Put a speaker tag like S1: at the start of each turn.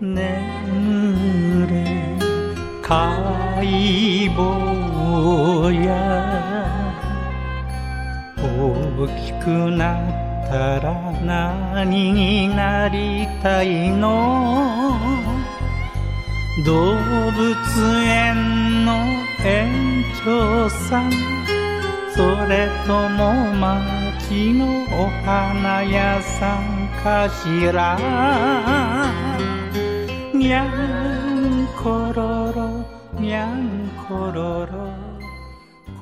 S1: 眠れ解剖や。大きくなったら何になりたいの？動物園の園長さん。それとも町のお花屋さんかしら？ 냥 걸어라 냥 걸어라.